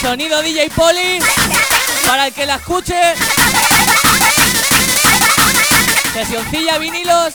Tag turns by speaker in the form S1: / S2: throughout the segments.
S1: Sonido DJ Poli. Para el que la escuche. Sesioncilla vinilos.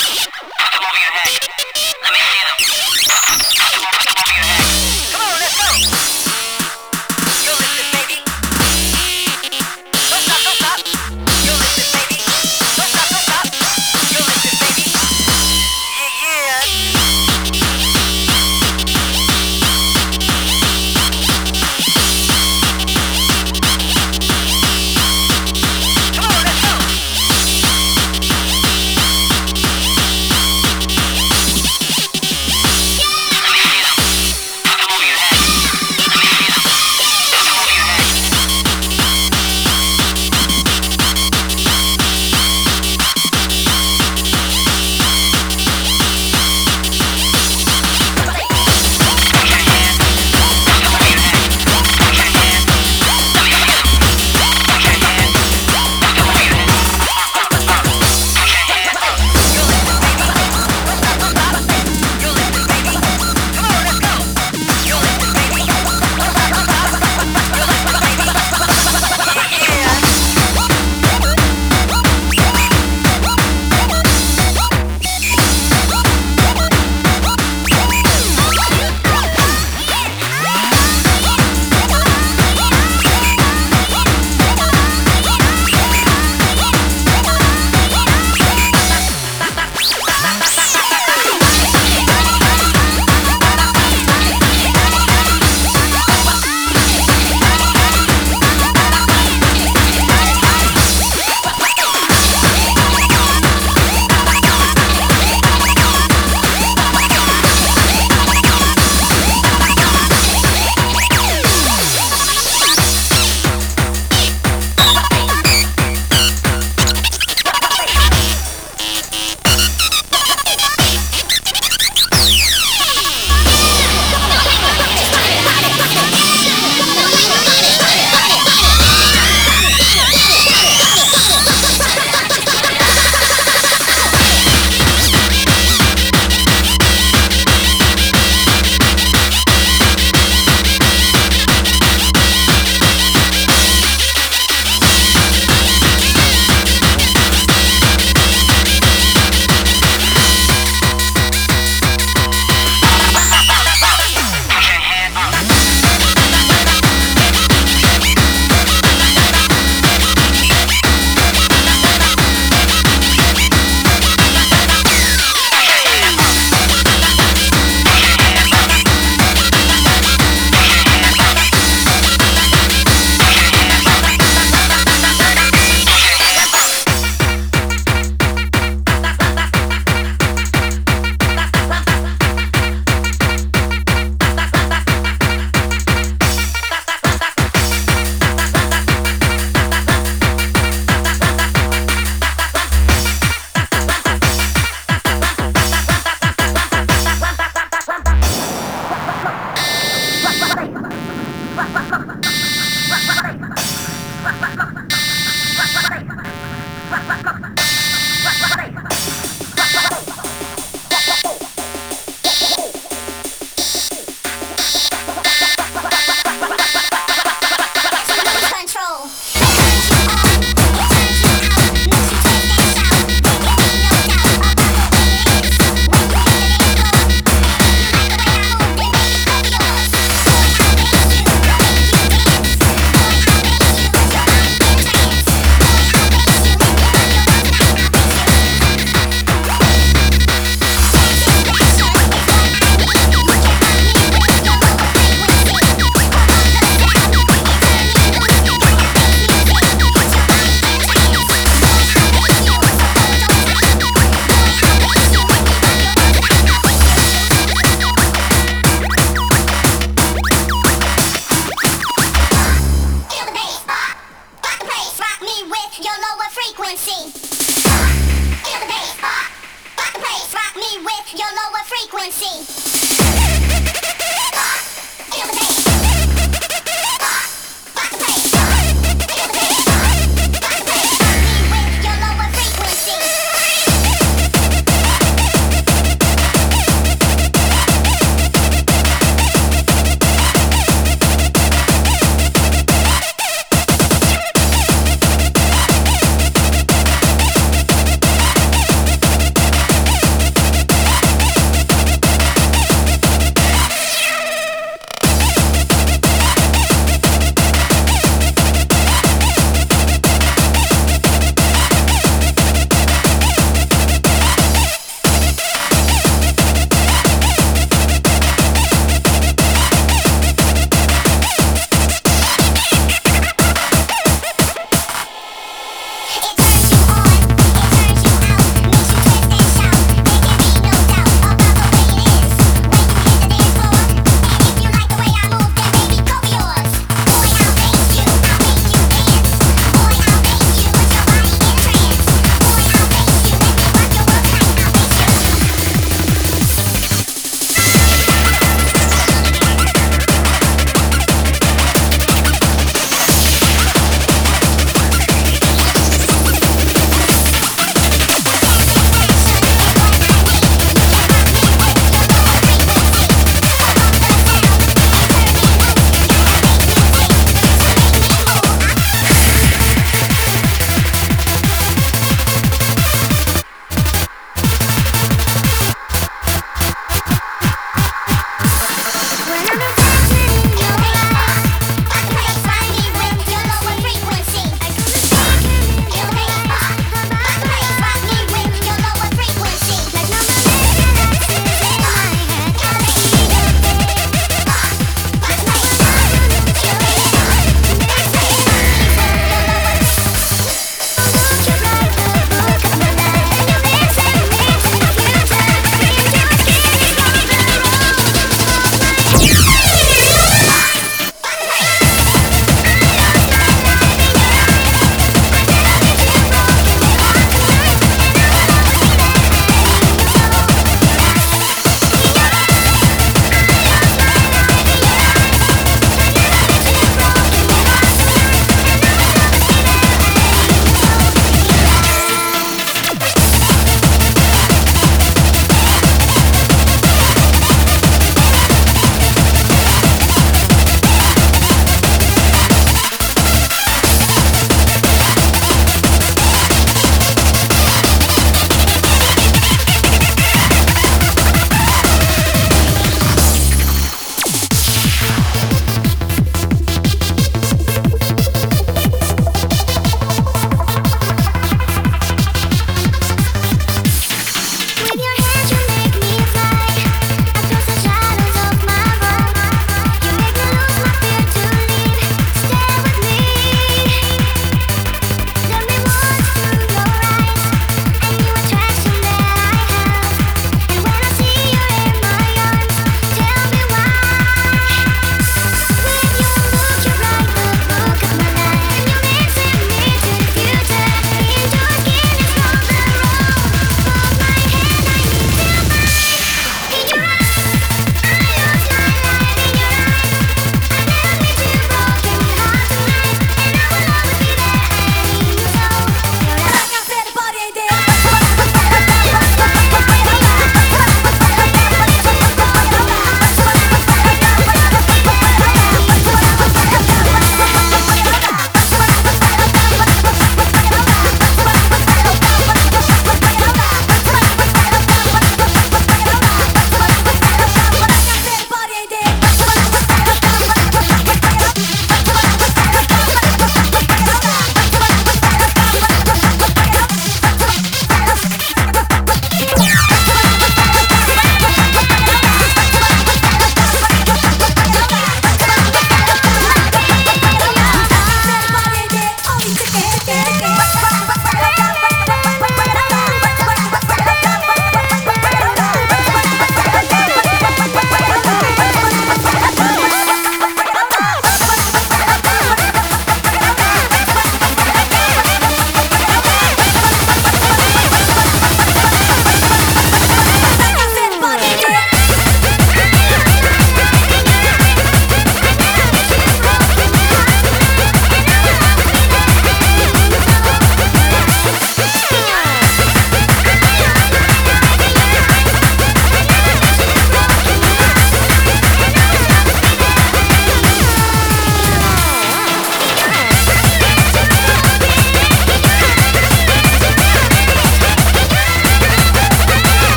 S2: Move your head. Let me see them. Move your head.